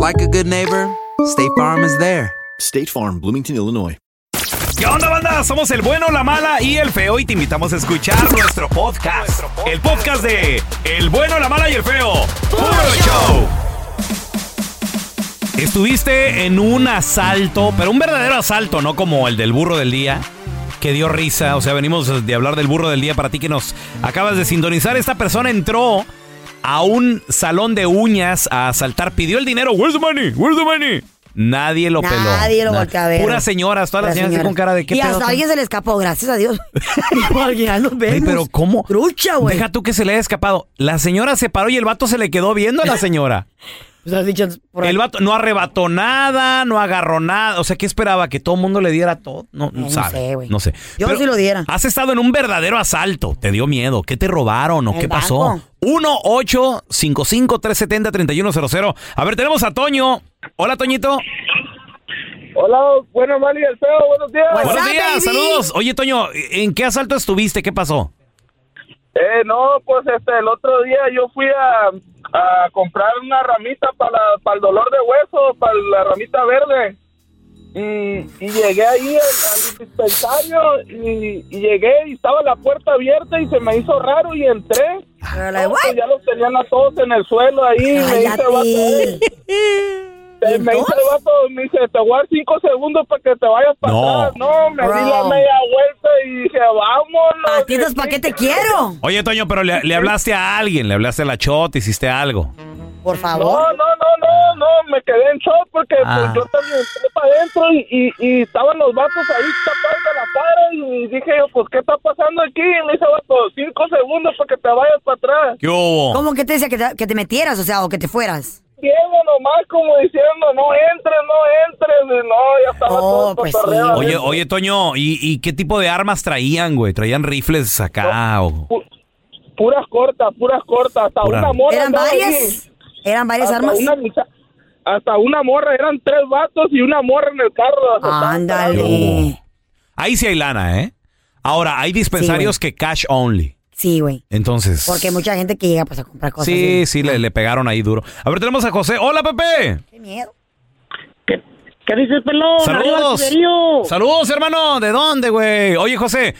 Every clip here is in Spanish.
like a good neighbor, State Farm is there. State Farm, Bloomington, Illinois. ¿Qué onda, banda? Somos el bueno, la mala y el feo y te invitamos a escuchar nuestro podcast. El podcast de El bueno, la mala y el feo. ¡Puro show! Estuviste en un asalto, pero un verdadero asalto, no como el del burro del día, que dio risa. O sea, venimos de hablar del burro del día para ti que nos acabas de sintonizar. Esta persona entró a un salón de uñas a asaltar, pidió el dinero. Where's the money? Where's the money? Nadie lo peló. Nadie lo volteó a ver. Puras señoras, todas las Las señoras con cara de qué Y pedo, hasta alguien se le escapó, gracias a Dios. Dijo alguien, ya nos vemos. pero ¿cómo? Trucha, güey. Deja tú que se le haya escapado. La señora se paró y el vato se le quedó viendo a la señora. Pues has dicho, por El vato no arrebató nada, no agarró nada. O sea, ¿qué esperaba? ¿Que todo el mundo le diera todo? No, no no sabe. sé, güey. No sé. Yo sí lo diera. Has estado en un verdadero asalto. ¿Te dio miedo? ¿Qué te robaron o qué pasó? banco. 1-855-370-3100. A ver, tenemos a Toño. Hola, Toñito. Hola, bueno, Mali, el feo, buenos días. Buenos días, saludos. Oye, Toño, ¿en qué asalto estuviste? ¿Qué pasó? Eh, no, pues este, el otro día yo fui a, a comprar una ramita para, para el dolor de hueso, para la ramita verde. Y, y llegué ahí al, al dispensario y, y llegué y estaba la puerta abierta y se me hizo raro y entré. No, pues ya los tenían a todos en el suelo ahí. Me me dice el vato, me dice, te voy a dar cinco segundos para que te vayas para No. atrás. No, me di la Bro. media vuelta y dije, vámonos. Patitas, ¿para qué te quiero? Oye, Toño, pero le, le hablaste a alguien, le hablaste a la chota, hiciste algo. Por No, favor. no, no, no, no, me quedé en shock porque Ah. pues, yo también entré para adentro y, y, y estaban los vatos ahí tapados de la cara y dije yo, pues, ¿qué está pasando aquí? Y me dice, vato, cinco segundos para que te vayas para atrás. ¿Qué hubo? ¿Cómo que te decía que te, que te metieras, o sea, o que te fueras? Ciego nomás como diciendo, no entres, no entres. Y no, ya estaba todo pues cotorreado. Oye, oye, Toño, ¿y, y qué tipo de armas traían, güey? ¿Traían rifles acá o...? Pu- Puras cortas, puras cortas. Hasta Pura- una morra. ¿Eran varias? ¿Eran varias Hasta armas? una hasta una morra, eran tres vatos y una morra en el carro. Ándale. Ahí sí hay lana, ¿eh? Ahora, hay dispensarios que cash only. Sí, güey. Entonces... Porque hay mucha gente que llega pues, a comprar cosas. Sí, sí, le, le pegaron ahí duro. A ver, tenemos a José. Hola, Pepe. Qué miedo. ¿Qué dices, pelón? Saludos. Saludos, hermano. ¿De dónde, güey? Oye, José,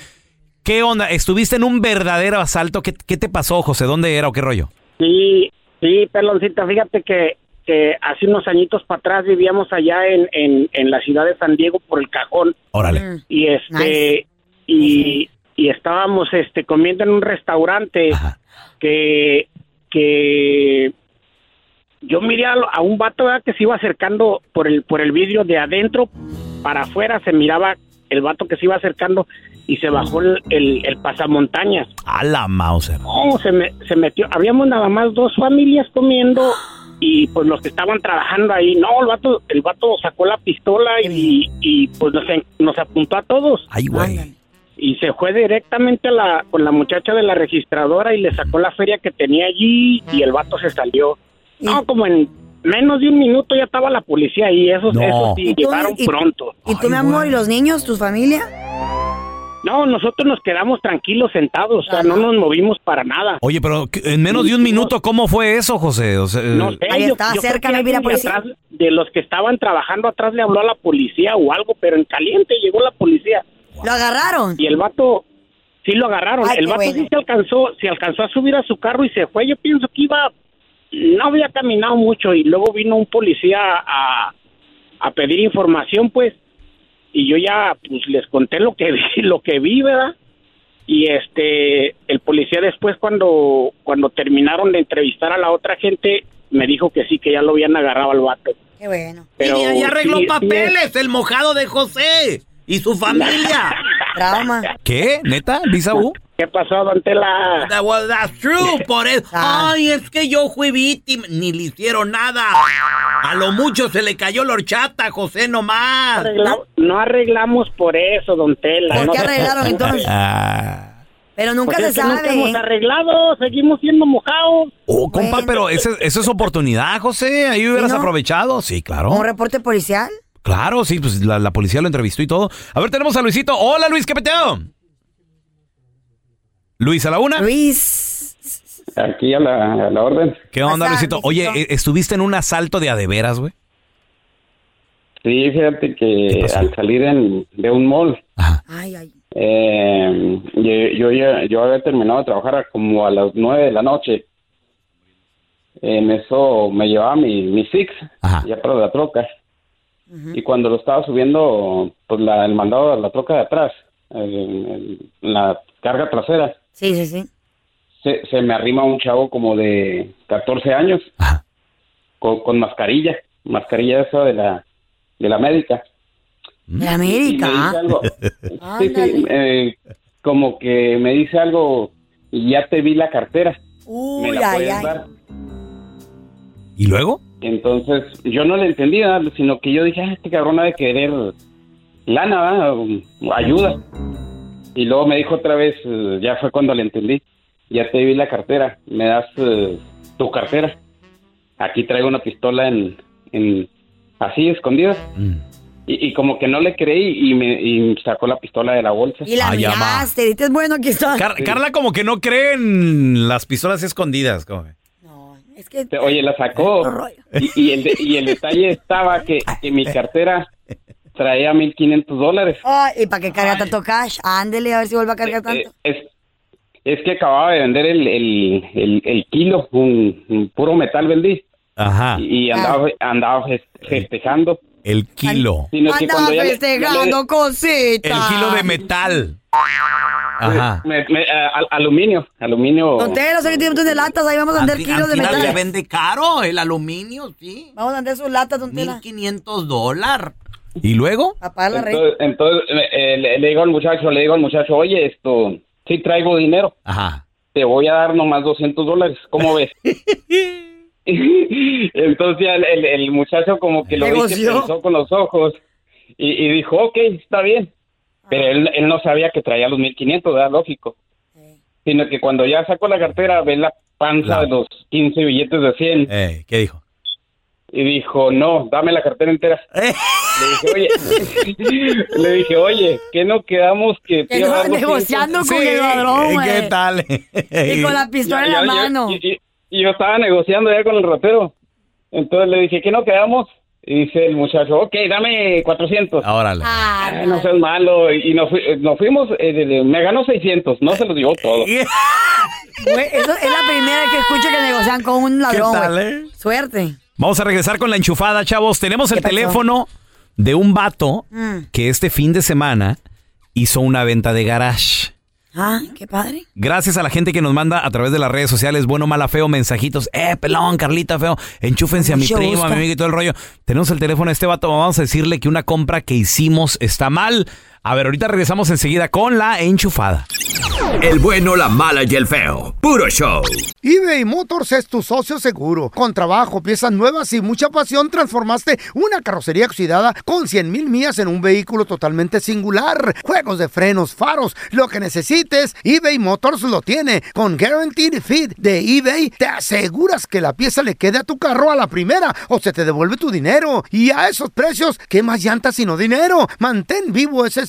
¿qué onda? ¿Estuviste en un verdadero asalto? ¿Qué, qué te pasó, José? ¿Dónde era o qué rollo? Sí, sí, peloncita, fíjate que, que hace unos añitos para atrás vivíamos allá en, en, en la ciudad de San Diego por el cajón. Órale. Mm. Y este, Nice. y, y estábamos este comiendo en un restaurante que, que yo miré a, a un vato ¿verdad? que se iba acercando por el, por el vidrio de adentro para afuera, se miraba el vato que se iba acercando y se bajó el, el, el pasamontañas. A la Mauser. No, se, me- se metió. Habíamos nada más dos familias comiendo y pues los que estaban trabajando ahí. No, el vato, el vato sacó la pistola y, y, pues nos, nos apuntó a todos. Ay, güey. Y se fue directamente a la, con la muchacha de la registradora y le sacó la feria que tenía allí y el vato se salió. No, como en menos de un minuto ya estaba la policía ahí. Eso, No. eso sí, ¿Y tú- llegaron y- pronto. ¿Y tú, mi amor, y los niños, tu familia? No, nosotros nos quedamos tranquilos sentados, o sea, no nos movimos para nada. Oye, pero ¿qué- en menos de un minuto, ¿cómo fue eso, José? O sea, No sé, Ahí yo- está, yo creo cerca, me vi la policía. atrás, de los que estaban trabajando atrás le habló a la policía o algo, pero en caliente llegó la policía. ¿Lo agarraron? Y el vato, sí lo agarraron. Ay, el vato bueno. sí se alcanzó, se alcanzó a subir a su carro y se fue. Yo pienso que iba, no había caminado mucho y luego vino un policía a, a pedir información, pues, y yo ya, pues, les conté lo que vi, lo que vi, ¿verdad? Y este, el policía después cuando, cuando terminaron de entrevistar a la otra gente, me dijo que sí, que ya lo habían agarrado al vato. Qué bueno. Pero y ya arregló sí- sí papeles, el mojado de José y su familia. Trauma. ¿Qué? ¿Neta? ¿Lisa U? ¿Qué pasó, Don Tela? That was- that's true, por eso. Ah. Ay, es que yo fui víctima. Ni le hicieron nada. A lo mucho se le cayó la horchata José nomás. Arregla- no arreglamos por eso, Don Tela. ¿Por no qué arreglaron entonces? Ah. Pero nunca Pues se que nunca sabe. hemos arreglado, seguimos siendo mojados. Oh, compa, Bueno. pero ese- eso es oportunidad, José. Ahí hubieras no? aprovechado. Sí, claro. ¿Un reporte policial? Claro, sí, pues la, la policía lo entrevistó y todo. A ver, tenemos a Luisito. Hola, Luis, ¿qué peteo? Luis, a la una. Luis. Aquí a la, a la orden. ¿Qué onda, Luisito? Oye, Luisito. ¿e- ¿estuviste en un asalto de adeveras, güey? Sí, fíjate ¿Qué que al salir en- de un mall, Ajá. Ay, ay. eh, yo, yo, ya- yo había terminado de trabajar como a las nueve de la noche. En eso me llevaba mi, mi Six, Ajá. ya para la troca. Y cuando lo estaba subiendo, pues la, el mandado a la troca de atrás, el- el- la carga trasera, Sí, sí, sí. se, se me arrima un chavo como de 14 años con, con mascarilla, mascarilla esa de la, de la médica. De me dice algo, sí, sí, eh, como que me dice algo y ya te vi la cartera, me Uy, la ay, ay. dar. ¿Y luego? Entonces yo no le entendí nada, sino que yo dije, ah, este cabrón ha de querer lana, ¿verdad? Ayuda. Y luego me dijo otra vez, eh, ya fue cuando le entendí, ya te vi la cartera, me das eh, tu cartera. Aquí traigo una pistola en, en así escondida. Mm. Y, y como que no le creí y me y sacó la pistola de la bolsa. Y la Ay, ama. miraste, dices, bueno, aquí está. Car- Carla como que no cree en las pistolas escondidas. como que. Es que... Oye, la sacó. Y, y el, de- y el detalle estaba que, que mi cartera traía 1.500 dólares. ¿y para qué carga tanto cash? Ándele, a ver si vuelve a cargar Eh, tanto. Es, es que acababa de vender el, el, el, el kilo, un, un puro metal vendí. Ajá. Y, y andaba, andaba fes- festejando. El kilo. Sino que Andaba ya le- ya festejando le- cositas. El kilo de metal. Ajá. me- me- a- al- aluminio, aluminio. Don Telo, sé que tiene de latas, ahí vamos a vender kilos de metal. vende caro el aluminio, sí. Vamos a vender sus latas, don Tela. 1500 dólares. ¿Y luego? La. Entonces, entonces, eh, le, le digo al muchacho, le digo al muchacho, oye, esto, sí traigo dinero, Ajá. te voy a dar nomás 200 dólares, ¿cómo ves? entonces ya el, el- el muchacho como que lo vi que pensó con los ojos y, y dijo, ok, está bien. Pero él, él no sabía que traía los 1500, ¿verdad? Lógico. Sino que cuando ya sacó la cartera, ve la panza La- de los 15 billetes de 100 Eh, ¿Qué dijo? y dijo, no, dame la cartera entera. Eh. Le dije, oye, le dije, oye, ¿qué no quedamos que te Que no, dar 200? negociando con el ladrón, güey. ¿Qué tal? Y con la pistola en la mano. Y, y- y yo estaba negociando ya con el ratero. Entonces le dije, ¿qué no quedamos? Y dice el muchacho, ok, dame 400. Órale. Ah, Ay, no seas malo. Y nos, fui- nos fuimos, eh, me ganó 600, no se los dio todo. güey, eso es la primera vez que escucho que negocian con un ladrón, tal, eh? Suerte. Vamos a regresar con la enchufada, chavos. Tenemos el teléfono de un vato Mm. que este fin de semana hizo una venta de garage. Ah, qué padre. Gracias a la gente que nos manda a través de las redes sociales, bueno, mala, feo, mensajitos. Eh, pelón, Carlita, feo. Enchúfense a mi Mucho primo, a mi amigo y todo el rollo. Tenemos el teléfono de este vato. Vamos a decirle que una compra que hicimos está mal. A ver, ahorita regresamos enseguida con la enchufada. El bueno, la mala y el feo. Puro show. eBay Motors es tu socio seguro. Con trabajo, piezas nuevas y mucha pasión, transformaste una carrocería oxidada con 100 mil millas en un vehículo totalmente singular. Juegos de frenos, faros, lo que necesites, eBay Motors lo tiene. Con Guaranteed Fit de eBay, te aseguras que la pieza le quede a tu carro a la primera o se te devuelve tu dinero. Y a esos precios, ¿qué más llantas sino dinero? Mantén vivo ese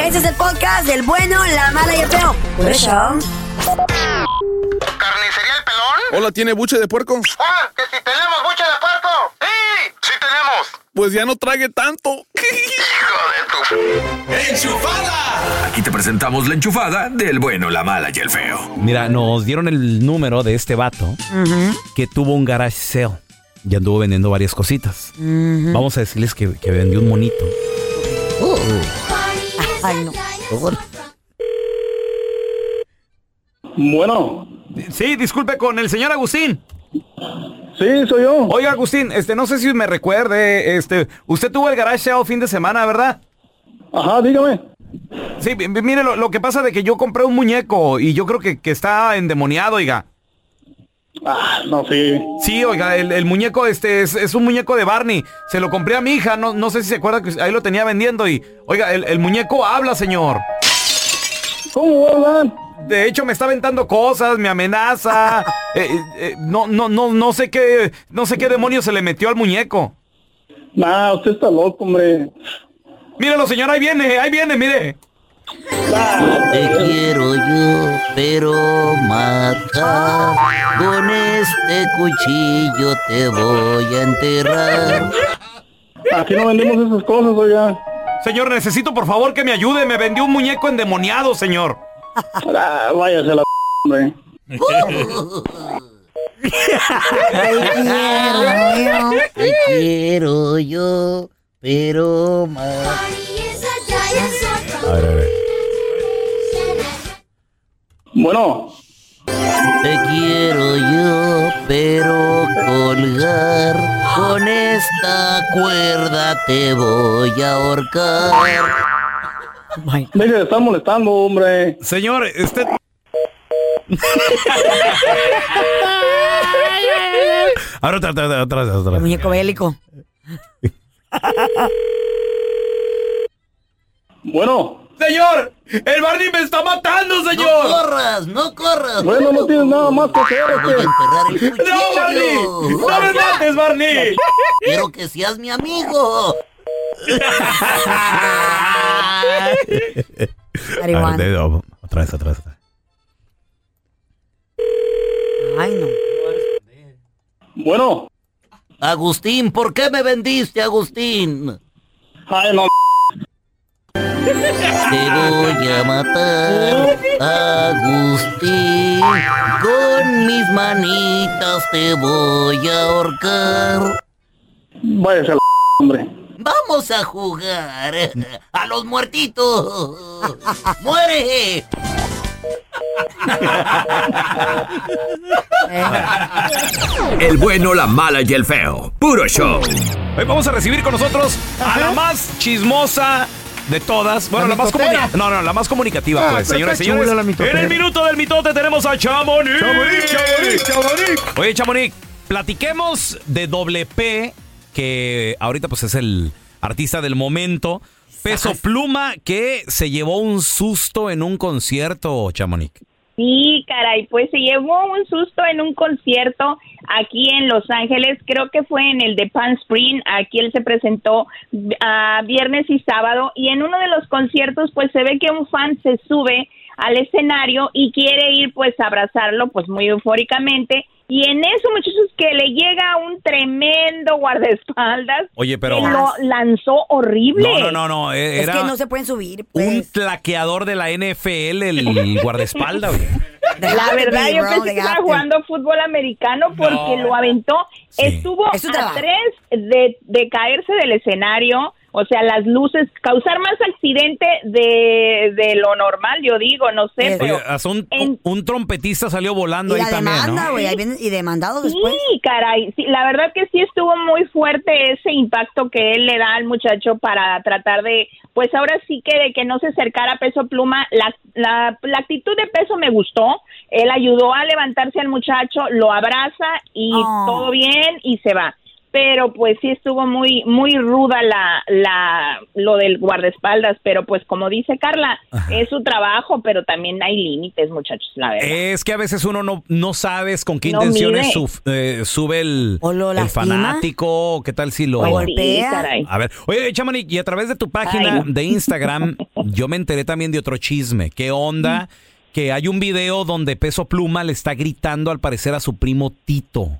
Este es el podcast del bueno, la mala y el feo. Por eso. ¿Carnicería El Pelón? Hola, ¿tiene buche de puerco? ¡Ah! ¡Que si tenemos buche de puerco! ¡Sí! ¡Sí tenemos! Pues ya no trague tanto. ¡Hijo de tu... ¡Enchufada! Aquí te presentamos la enchufada del bueno, la mala y el feo. Mira, nos dieron el número de este vato que tuvo un garage sale y anduvo vendiendo varias cositas. Vamos a decirles que, que vendió un monito. Ay, no. Bueno. Sí, disculpe con el señor Agustín. Sí, soy yo. Oiga, Agustín, este, no sé si me recuerde, este, usted tuvo el garage sale fin de semana, ¿verdad? Ajá, dígame. Sí, mire, lo, lo que pasa de que yo compré un muñeco y yo creo que, que está endemoniado, oiga. Ah, no, sí. Sí, oiga, el, el muñeco este es, es un muñeco de Barney. Se lo compré a mi hija, no, no sé si se acuerda que ahí lo tenía vendiendo y, oiga, el, el muñeco habla, señor. ¿Cómo hablan? De hecho, me está aventando cosas, me amenaza. Eh, eh, eh, no, no, no, no sé qué, no sé qué demonio se le metió al muñeco. Nah, usted está loco, hombre. Míralo, señor, ahí viene, ahí viene, mire. Te quiero yo, pero matar. Con este cuchillo te voy a enterrar. Aquí no vendemos esas cosas, oiga. Señor, necesito por favor que me ayude. Me vendió un muñeco endemoniado, señor. Ah, váyase a la hombre. Te quiero yo, pero matar. A ver, a ver. Bueno. Te quiero yo, pero colgar. Con esta cuerda te voy a ahorcar. De estar molestando, hombre. Señor, usted... Ahora otra, otra, otra, otra, otra. Muñeco bélico. Bueno. Señor, el Barney me está matando, señor. No corras, no corras. Bueno, no tienes nada más que hacer. Voy a enterrar el cuchillo. ¡No, Barney! ¡No me mates, Barney! Quiero que seas mi amigo. A ver, otra vez. otra vez. Ay, no. Bueno. Agustín, ¿por qué me vendiste, Agustín? Ay, no. Te voy a matar, Agustín. Con mis manitas te voy a ahorcar. Váyase a la hombre. Vamos a jugar a los muertitos. ¡Muere! El bueno, la mala y el feo. Puro show. Hoy vamos a recibir con nosotros a la más chismosa de todas. Bueno, La la, más comunicativa. No, no, la más comunicativa, Ah, pues, señores señores. En el minuto del mitote tenemos a Chamonix. Chamonix, Chamonix, Chamonix. Oye, Chamonix, platiquemos de doble P, que ahorita pues es el artista del momento. Peso Pluma, que se llevó un susto en un concierto, Chamonix. Sí, caray, pues se llevó un susto en un concierto aquí en Los Ángeles, creo que fue en el de Palm Spring, aquí él se presentó a viernes y sábado y en uno de los conciertos pues se ve que un fan se sube al escenario y quiere ir pues a abrazarlo pues muy eufóricamente y en eso muchachos que le llega un tremendo guardaespaldas Oye, pero- que lo lanzó horrible. No, no, no, no. eh, Es que no se pueden subir. un tlaqueador de la NFL, el guardaespaldas, güey. La verdad, yo pensé que estaba jugando fútbol americano porque No. lo aventó. Estuvo a tres de, de caerse del escenario. O sea, las luces, causar más accidente de, de lo normal, yo digo, no sé, Oye, pero... hasta un, en- un trompetista salió volando Y ahí la también, demanda, ¿no? güey, ahí viene- y demandado después. Sí, caray, sí, la verdad que sí estuvo muy fuerte ese impacto que él le da al muchacho para tratar de, pues ahora sí que de que no se acercara a Peso Pluma, la, la, la actitud de Peso me gustó, él ayudó a levantarse al muchacho, lo abraza y Oh. todo bien y se va. Pero pues sí estuvo muy muy ruda la la lo del guardaespaldas, pero pues como dice Carla, es su trabajo, pero también hay límites, muchachos, la verdad. Es que a veces uno no, no sabes con qué No intenciones eh, sube el, fanático, o qué tal si lo... Pues golpea. Sí, caray. A ver, oye, Chamonix, y a través de tu página Ay, de Instagram, yo me enteré también de otro chisme. ¿Qué onda? Que hay un video donde Peso Pluma le está gritando al parecer a su primo Tito.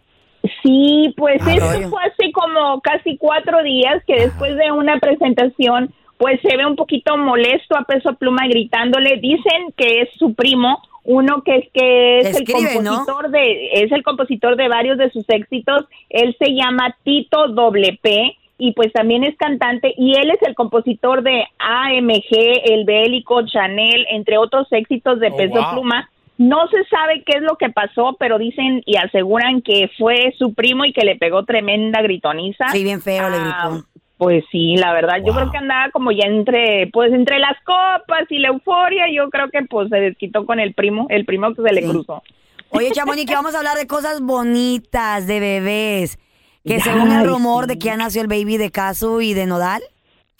Sí, pues Ah, esto fue hace como casi cuatro días que después de una presentación, pues se ve un poquito molesto a Peso Pluma gritándole. Dicen que es su primo, uno que es que es Escribe, el ¿no? compositor de es el compositor de varios de sus éxitos. Él se llama Tito Doble P y pues también es cantante y él es el compositor de AMG, El Bélico, Chanel, entre otros éxitos de Oh, Peso wow. Pluma. No se sabe qué es lo que pasó, pero dicen y aseguran que fue su primo y que le pegó tremenda gritoniza. Sí, bien feo le Ah, gritó. Pues sí, la verdad, yo creo que andaba como ya entre, pues entre las copas y la euforia, yo creo que pues se desquitó con el primo, el primo que se le cruzó. Oye, Chamonix, que vamos a hablar de cosas bonitas, de bebés. Que según el rumor de que ya nació el baby de Casu y de Nodal.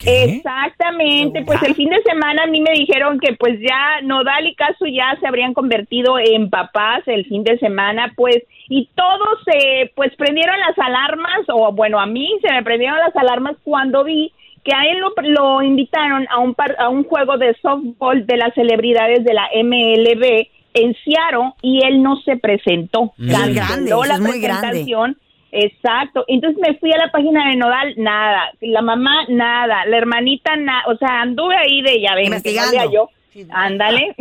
Exactamente, pues el fin de semana a mí me dijeron que pues ya Nodal y Casu ya se habrían convertido en papás el fin de semana, pues y todos se pues prendieron las alarmas o bueno, a mí se me prendieron las alarmas cuando vi que a él lo, lo invitaron a un par- a un juego de softball de las celebridades de la MLB en Seattle y él no se presentó. Grande, la es muy grande. Exacto. Entonces me fui a la página de Nodal, nada. La mamá, nada. La hermanita, nada. O sea, anduve ahí de ya ven, que yo. Ándale.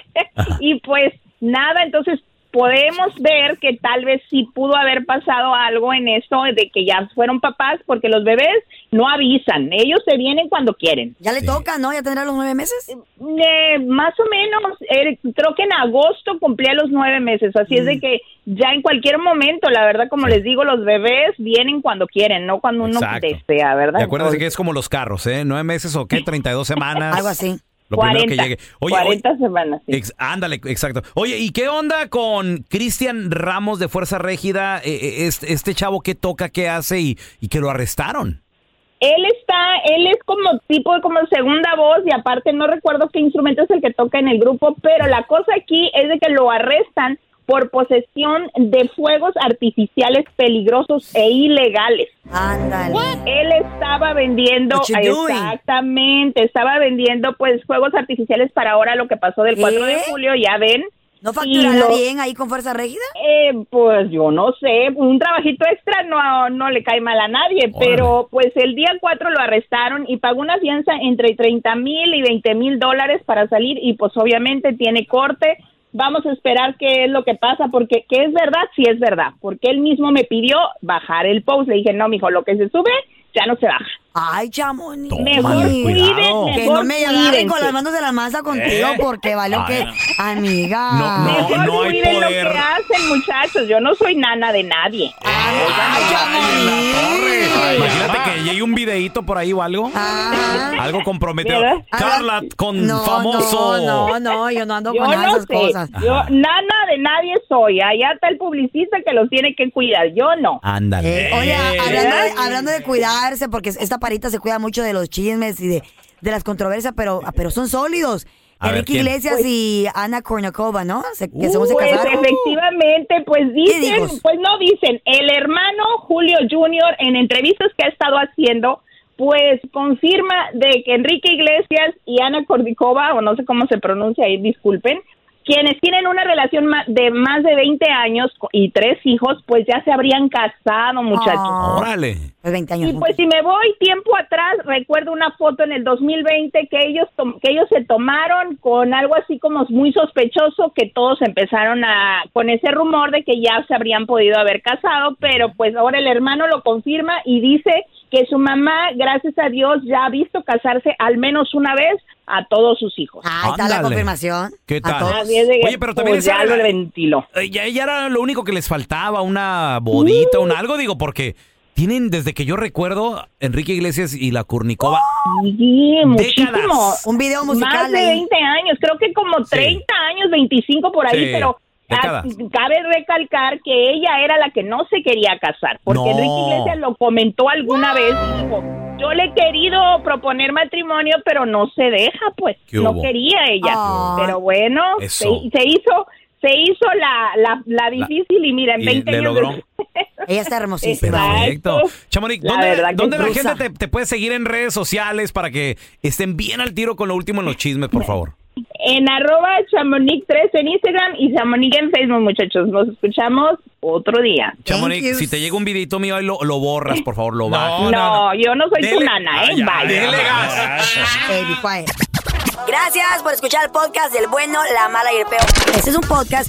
y pues nada, entonces podemos ver que tal vez sí pudo haber pasado algo en esto de que ya fueron papás, porque los bebés no avisan. Ellos se vienen cuando quieren. Ya le toca, ¿no? Ya tendrá los nueve meses. Eh, más o menos, eh, creo que en agosto cumplía los nueve meses, así es Mm. de que ya en cualquier momento, la verdad, como les digo, los bebés vienen cuando quieren, no cuando uno Exacto. desea, ¿verdad? Y acuérdense que es como los carros, ¿eh? Nueve meses o qué, 32 semanas. Algo así. Lo primero 40, que llegue. Oye, 40 semanas. sí. Ex- ándale, exacto. Oye, ¿y qué onda con Cristian Ramos de Fuerza Régida? Este, este chavo, ¿qué toca, qué hace y, y que lo arrestaron? Él está, él es como tipo de como segunda voz y aparte no recuerdo qué instrumento es el que toca en el grupo, pero la cosa aquí es de que lo arrestan por posesión de fuegos artificiales peligrosos e ilegales. Ándale. Él estaba vendiendo, exactamente, estaba vendiendo pues fuegos artificiales para ahora lo que pasó del ¿Qué? 4 de julio, ya ven. ¿No facturará lo- bien ahí con Fuerza Régida? eh, pues yo no sé, un trabajito extra no, no le cae mal a nadie, pero pues el día 4 lo arrestaron y pagó una fianza entre 30 mil y 20 mil dólares para salir y pues obviamente tiene corte. Vamos a esperar qué es lo que pasa, porque que es verdad, sí es verdad, porque él mismo me pidió bajar el post. Le dije, no, mijo, lo que se sube ya no se baja. Ay, chamoni. Mejor cuiden, Que no me agarren con las manos de la masa contigo ¿Eh? porque vale Ay, que... Amiga. No, no, Mejor no hay cuiden lo poder. que hacen, muchachos. Yo no soy nana de nadie. Imagínate que llegue un videíto por ahí o algo. Algo comprometido. ¿Verdad? Carla con No, famoso. No, no, no, yo no ando Yo con nada de no esas sé. cosas. Yo nana de nadie soy. Allá está el publicista que los tiene que cuidar. Yo no. Ándale. Eh, oye, hablando de, ¿Verdad? hablando de cuidarse, porque esta parita se cuida mucho de los chismes y de, de las controversias, pero, pero son sólidos. A Enrique. Iglesias y Ana Kournikova, ¿no? Se- que según se Pues efectivamente, pues dicen, pues no dicen, el hermano Julio Jr. en entrevistas que ha estado haciendo, pues confirma de que Enrique Iglesias y Ana Kordikova, o no sé cómo se pronuncia ahí, disculpen, quienes tienen una relación ma- de más de 20 años co- y tres hijos, pues ya se habrían casado, muchachos. Órale. Pues 20 años. Y pues si me voy tiempo atrás, recuerdo una foto en el 2020 que ellos tom- que ellos se tomaron con algo así como muy sospechoso que todos empezaron a con ese rumor de que ya se habrían podido haber casado, pero pues ahora el hermano lo confirma y dice que su mamá, gracias a Dios, ya ha visto casarse al menos una vez a todos sus hijos. Ahí está la confirmación. ¿Qué tal? Oye, pero también pues, esa ya era- lo ventiló. Eh, Ya, ya era lo único que les faltaba, una bodita, un algo, digo, porque tienen, desde que yo recuerdo, Enrique Iglesias y la Kurnikova. Sí, muchísimo. Un video musical Más de ahí. 20 años, creo que como 30 años, 25 por ahí, Sí, pero décadas. ah, cabe recalcar que ella era la que no se quería casar, porque No. Enrique Iglesias lo comentó alguna vez y dijo, yo le he querido proponer matrimonio, pero no se deja, pues, ¿Qué no quería ella. Ay. Pero bueno, se, hizo se hizo la, la, la difícil y mira, en y 20 le años... logró. Ella está hermosísima. Perfecto. Chamonix, La ¿dónde, dónde la sí. gente te, te puede seguir en redes sociales para que estén bien al tiro con lo último en los chismes, por favor? En arroba chamonix3 en Instagram y chamonix en Facebook, muchachos. Nos escuchamos otro día. Chamonix, si te llega un videito mío, ahí lo, lo borras, por favor, lo bajas. No, yo no soy tu nana, ¿eh? ya, Vaya. dele gas. Baby, quiet. Gracias por escuchar el podcast del bueno, la mala y el peor. Este es un podcast